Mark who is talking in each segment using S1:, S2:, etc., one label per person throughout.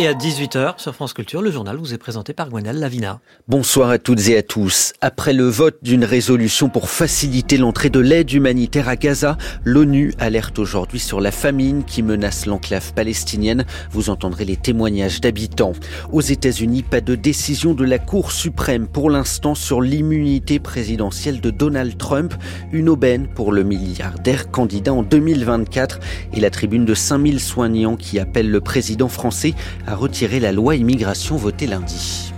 S1: Et à 18h sur France Culture, le journal vous est présenté par Gwenal Lavina.
S2: Bonsoir à toutes et à tous. Après le vote d'une résolution pour faciliter l'entrée de l'aide humanitaire à Gaza, l'ONU alerte aujourd'hui sur la famine qui menace l'enclave palestinienne. Vous entendrez les témoignages d'habitants. Aux États-Unis, pas de décision de la Cour suprême pour l'instant sur l'immunité présidentielle de Donald Trump, une aubaine pour le milliardaire candidat en 2024 et la tribune de 5000 soignants qui appelle le président français à retirer la loi immigration votée lundi.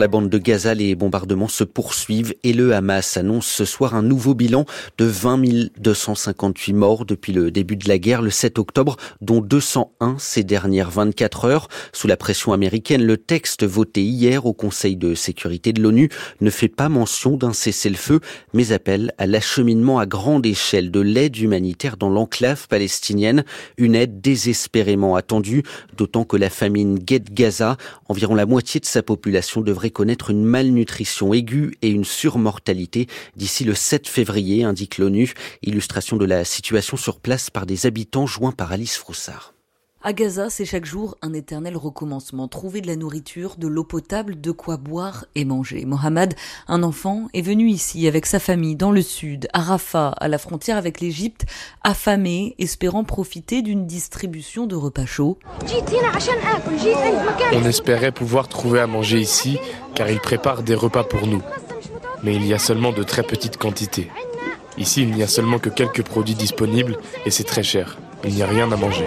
S2: La bande de Gaza, les bombardements se poursuivent et le Hamas annonce ce soir un nouveau bilan de 20 258 morts depuis le début de la guerre le 7 octobre, dont 201 ces dernières 24 heures. Sous la pression américaine, le texte voté hier au Conseil de sécurité de l'ONU ne fait pas mention d'un cessez-le-feu, mais appelle à l'acheminement à grande échelle de l'aide humanitaire dans l'enclave palestinienne, une aide désespérément attendue, d'autant que la famine guette Gaza. Environ la moitié de sa population devrait connaître une malnutrition aiguë et une surmortalité d'ici le 7 février, indique l'ONU. Illustration de la situation sur place par des habitants joints par Alice Froussard.
S3: À Gaza, c'est chaque jour un éternel recommencement. Trouver de la nourriture, de l'eau potable, de quoi boire et manger. Mohamed, un enfant, est venu ici avec sa famille dans le sud, à Rafah, à la frontière avec l'Égypte, affamé, espérant profiter d'une distribution de repas chauds.
S4: On espérait pouvoir trouver à manger ici, car ils préparent des repas pour nous. Mais il y a seulement de très petites quantités. Ici, il n'y a seulement que quelques produits disponibles et c'est très cher. Il n'y a rien à manger.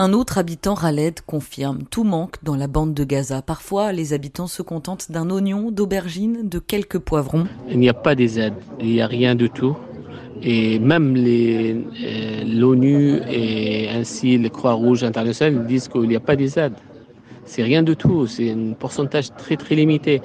S3: Un autre habitant, Raled, confirme tout manque dans la bande de Gaza. Parfois, les habitants se contentent d'un oignon, d'aubergine, de quelques poivrons.
S5: Il n'y a pas des aides, il n'y a rien du tout. Et même euh, l'ONU et ainsi les Croix-Rouges internationales disent qu'il n'y a pas des aides. C'est rien du tout, c'est un pourcentage très très limité.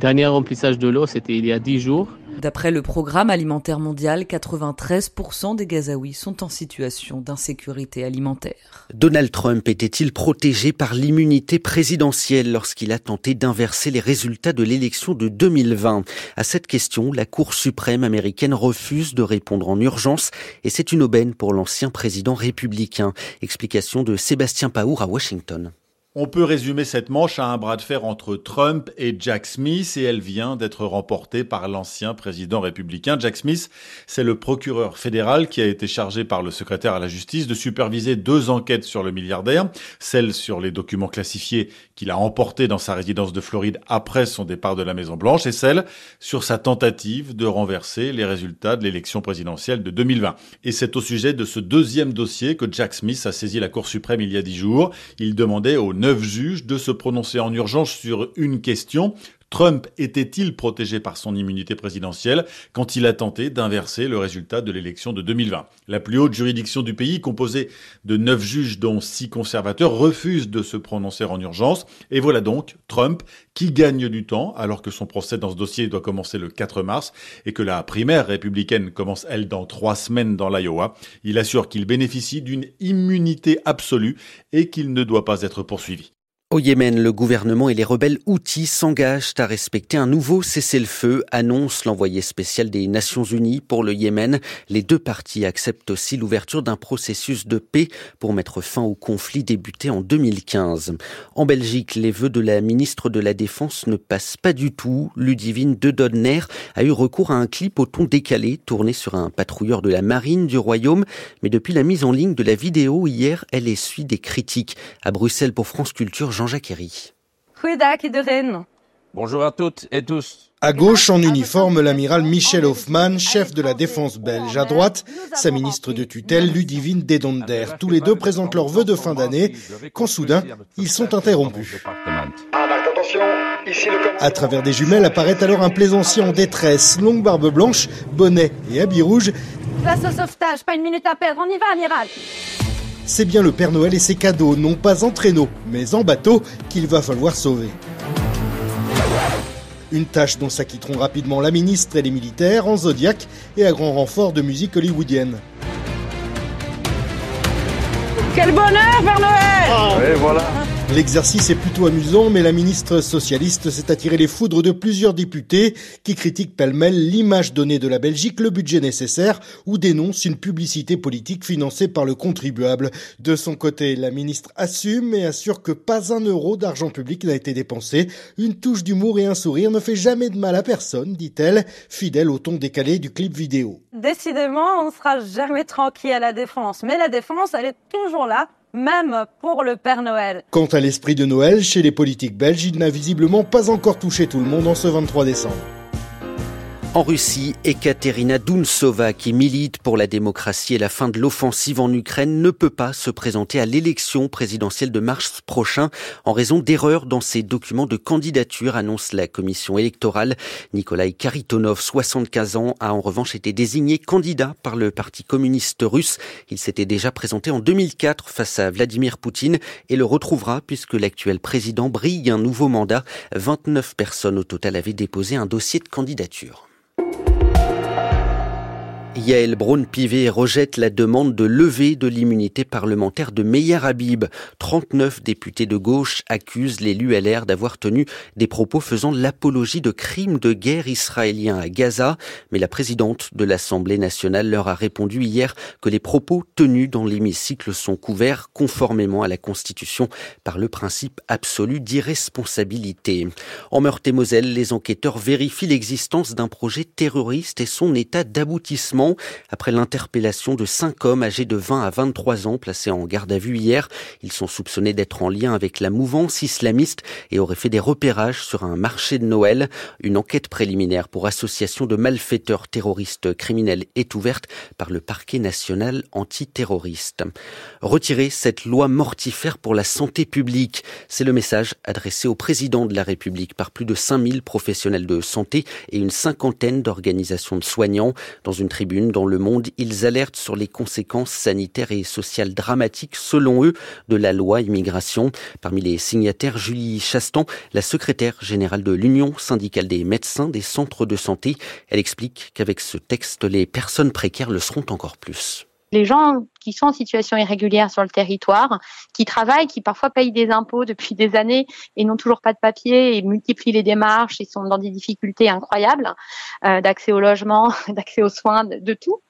S5: Dernier remplissage de l'eau, c'était il y a 10 jours.
S3: D'après le programme alimentaire mondial, 93% des Gazaouis sont en situation d'insécurité alimentaire.
S2: Donald Trump était-il protégé par l'immunité présidentielle lorsqu'il a tenté d'inverser les résultats de l'élection de 2020 À cette question, la Cour suprême américaine refuse de répondre en urgence et c'est une aubaine pour l'ancien président républicain. Explication de Sébastien Paour à Washington.
S6: On peut résumer cette manche à un bras de fer entre Trump et Jack Smith et elle vient d'être remportée par l'ancien président républicain. Jack Smith, c'est le procureur fédéral qui a été chargé par le secrétaire à la justice de superviser deux enquêtes sur le milliardaire, celle sur les documents classifiés qu'il a emportés dans sa résidence de Floride après son départ de la Maison Blanche et celle sur sa tentative de renverser les résultats de l'élection présidentielle de 2020. Et c'est au sujet de ce deuxième dossier que Jack Smith a saisi la Cour suprême il y a dix jours. Neuf juges de se prononcer en urgence sur une question. Trump était-il protégé par son immunité présidentielle quand il a tenté d'inverser le résultat de l'élection de 2020 La plus haute juridiction du pays, composée de neuf juges dont six conservateurs, refuse de se prononcer en urgence. Et voilà donc Trump qui gagne du temps alors que son procès dans ce dossier doit commencer le 4 mars et que la primaire républicaine commence, elle, dans trois semaines dans l'Iowa. Il assure qu'il bénéficie d'une immunité absolue et qu'il ne doit pas être poursuivi.
S2: Au Yémen, le gouvernement et les rebelles outils s'engagent à respecter un nouveau cessez-le-feu, annonce l'envoyé spécial des Nations Unies pour le Yémen. Les deux parties acceptent aussi l'ouverture d'un processus de paix pour mettre fin au conflit débuté en 2015. En Belgique, les vœux de la ministre de la Défense ne passent pas du tout. Ludivine de Donner a eu recours à un clip au ton décalé tourné sur un patrouilleur de la marine du royaume. Mais depuis la mise en ligne de la vidéo hier, elle essuie des critiques. À Bruxelles pour France Culture, Jean-Jacques Herry.
S7: Bonjour à toutes et tous.
S8: À gauche, en uniforme, l'amiral Michel Hoffman, chef de la défense belge. À droite, sa ministre de tutelle, Ludivine Dedonder. Tous les deux présentent leurs vœux de fin d'année, quand soudain, ils sont interrompus. À travers des jumelles apparaît alors un plaisancier en détresse, longue barbe blanche, bonnet et habit rouge.
S9: Place au sauvetage, pas une minute à perdre, on y va, amiral
S8: c'est bien le Père Noël et ses cadeaux, non pas en traîneau, mais en bateau, qu'il va falloir sauver. Une tâche dont s'acquitteront rapidement la ministre et les militaires en Zodiac et à grand renfort de musique hollywoodienne.
S9: Quel bonheur, Père Noël
S7: Et voilà
S8: L'exercice est plutôt amusant, mais la ministre socialiste s'est attiré les foudres de plusieurs députés qui critiquent pêle-mêle l'image donnée de la Belgique, le budget nécessaire ou dénoncent une publicité politique financée par le contribuable. De son côté, la ministre assume et assure que pas un euro d'argent public n'a été dépensé. Une touche d'humour et un sourire ne fait jamais de mal à personne, dit-elle, fidèle au ton décalé du clip vidéo.
S9: Décidément, on ne sera jamais tranquille à la défense, mais la défense, elle est toujours là même pour le Père Noël.
S8: Quant à l'esprit de Noël, chez les politiques belges, il n'a visiblement pas encore touché tout le monde en ce 23 décembre.
S2: En Russie, Ekaterina Dounsova, qui milite pour la démocratie et la fin de l'offensive en Ukraine, ne peut pas se présenter à l'élection présidentielle de mars prochain en raison d'erreurs dans ses documents de candidature, annonce la commission électorale. Nikolai Karitonov, 75 ans, a en revanche été désigné candidat par le Parti communiste russe. Il s'était déjà présenté en 2004 face à Vladimir Poutine et le retrouvera puisque l'actuel président brille un nouveau mandat. 29 personnes au total avaient déposé un dossier de candidature. Yael Braun-Pivet rejette la demande de levée de l'immunité parlementaire de Meyer Habib. 39 députés de gauche accusent l'élu LR d'avoir tenu des propos faisant l'apologie de crimes de guerre israéliens à Gaza, mais la présidente de l'Assemblée nationale leur a répondu hier que les propos tenus dans l'hémicycle sont couverts conformément à la Constitution par le principe absolu d'irresponsabilité. En Meurthe-et-Moselle, les enquêteurs vérifient l'existence d'un projet terroriste et son état d'aboutissement après l'interpellation de cinq hommes âgés de 20 à 23 ans placés en garde à vue hier. Ils sont soupçonnés d'être en lien avec la mouvance islamiste et auraient fait des repérages sur un marché de Noël. Une enquête préliminaire pour association de malfaiteurs terroristes criminels est ouverte par le parquet national antiterroriste. Retirer cette loi mortifère pour la santé publique, c'est le message adressé au président de la République par plus de 5000 professionnels de santé et une cinquantaine d'organisations de soignants dans une tribune dans Le Monde, ils alertent sur les conséquences sanitaires et sociales dramatiques, selon eux, de la loi immigration. Parmi les signataires, Julie Chastan, la secrétaire générale de l'Union syndicale des médecins des centres de santé. Elle explique qu'avec ce texte, les personnes précaires le seront encore plus
S7: les gens qui sont en situation irrégulière sur le territoire, qui travaillent, qui parfois payent des impôts depuis des années et n'ont toujours pas de papier et multiplient les démarches et sont dans des difficultés incroyables euh, d'accès au logement, d'accès aux soins, de, tout.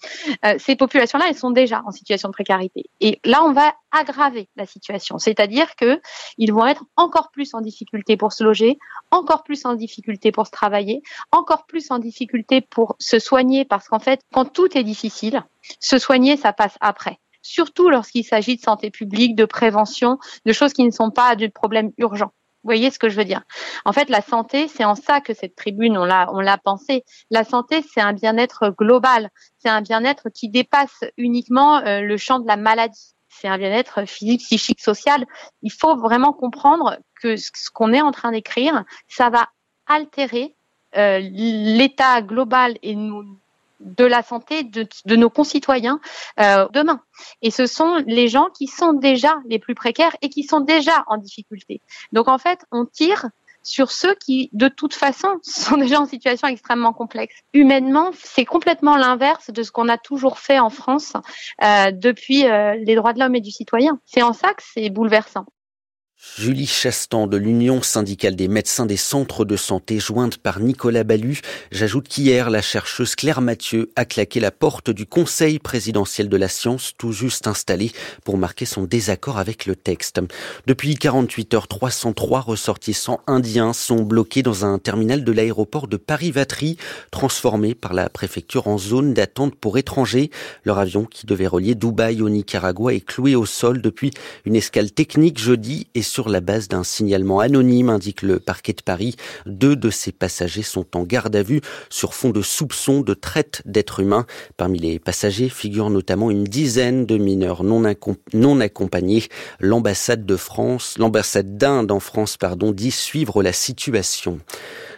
S7: Euh, ces populations-là, elles sont déjà en situation de précarité. Et là, on va aggraver la situation, c'est-à-dire que ils vont être encore plus en difficulté pour se loger, encore plus en difficulté pour se travailler, encore plus en difficulté pour se soigner parce qu'en fait, quand tout est difficile, se soigner, ça passe après surtout lorsqu'il s'agit de santé publique, de prévention, de choses qui ne sont pas de problèmes urgents. Vous voyez ce que je veux dire? En fait, la santé, c'est en ça que cette tribune, on l'a, on l'a. La santé, c'est un bien-être global. C'est un bien-être qui dépasse uniquement euh, le champ de la maladie. C'est un bien-être physique, psychique, social. Il faut vraiment comprendre que ce qu'on est en train d'écrire, ça va altérer euh, l'état global et nous de la santé de, nos concitoyens euh, demain. Et ce sont les gens qui sont déjà les plus précaires et qui sont déjà en difficulté. Donc en fait, on tire sur ceux qui, de toute façon, sont déjà en situation extrêmement complexe. Humainement, c'est complètement l'inverse de ce qu'on a toujours fait en France euh, depuis euh, les droits de l'homme et du citoyen. C'est en ça que c'est bouleversant.
S2: Julie Chastan de l'Union syndicale des médecins des centres de santé, jointe par Nicolas Ballu. J'ajoute qu'hier, la chercheuse Claire Mathieu a claqué la porte du Conseil présidentiel de la science, tout juste installé, pour marquer son désaccord avec le texte. Depuis 48 heures, 303 ressortissants indiens sont bloqués dans un terminal de l'aéroport de Paris-Vatry, transformé par la préfecture en zone d'attente pour étrangers. Leur avion, qui devait relier Dubaï au Nicaragua, est cloué au sol depuis une escale technique jeudi et sur la base d'un signalement anonyme, indique le parquet de Paris. Deux de ces passagers sont en garde à vue sur fond de soupçons de traite d'êtres humains. Parmi les passagers figurent notamment une dizaine de mineurs non, non accompagnés. L'ambassade de France, l'ambassade d'Inde en France, pardon, dit suivre la situation.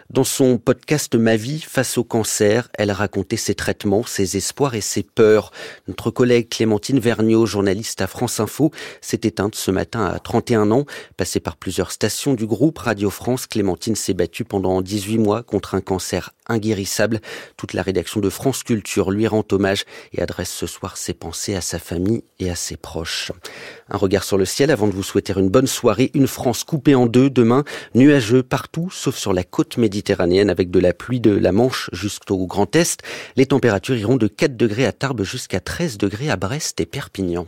S2: Dans son podcast Ma vie face au cancer, elle racontait ses traitements, ses espoirs et ses peurs. Notre collègue Clémentine Vergniaud, journaliste à France Info, s'est éteinte ce matin à 31 ans. Passée par plusieurs stations du groupe Radio France, Clémentine s'est battue pendant 18 mois contre un cancer inguérissable. Toute la rédaction de France Culture lui rend hommage et adresse ce soir ses pensées à sa famille et à ses proches. Un regard sur le ciel avant de vous souhaiter une bonne soirée. Une France coupée en deux demain, nuageux partout sauf sur la côte méditerranéenne méditerranéenne avec de la pluie de la Manche jusqu'au Grand Est. Les températures iront de 4 degrés à Tarbes jusqu'à 13 degrés à Brest et Perpignan.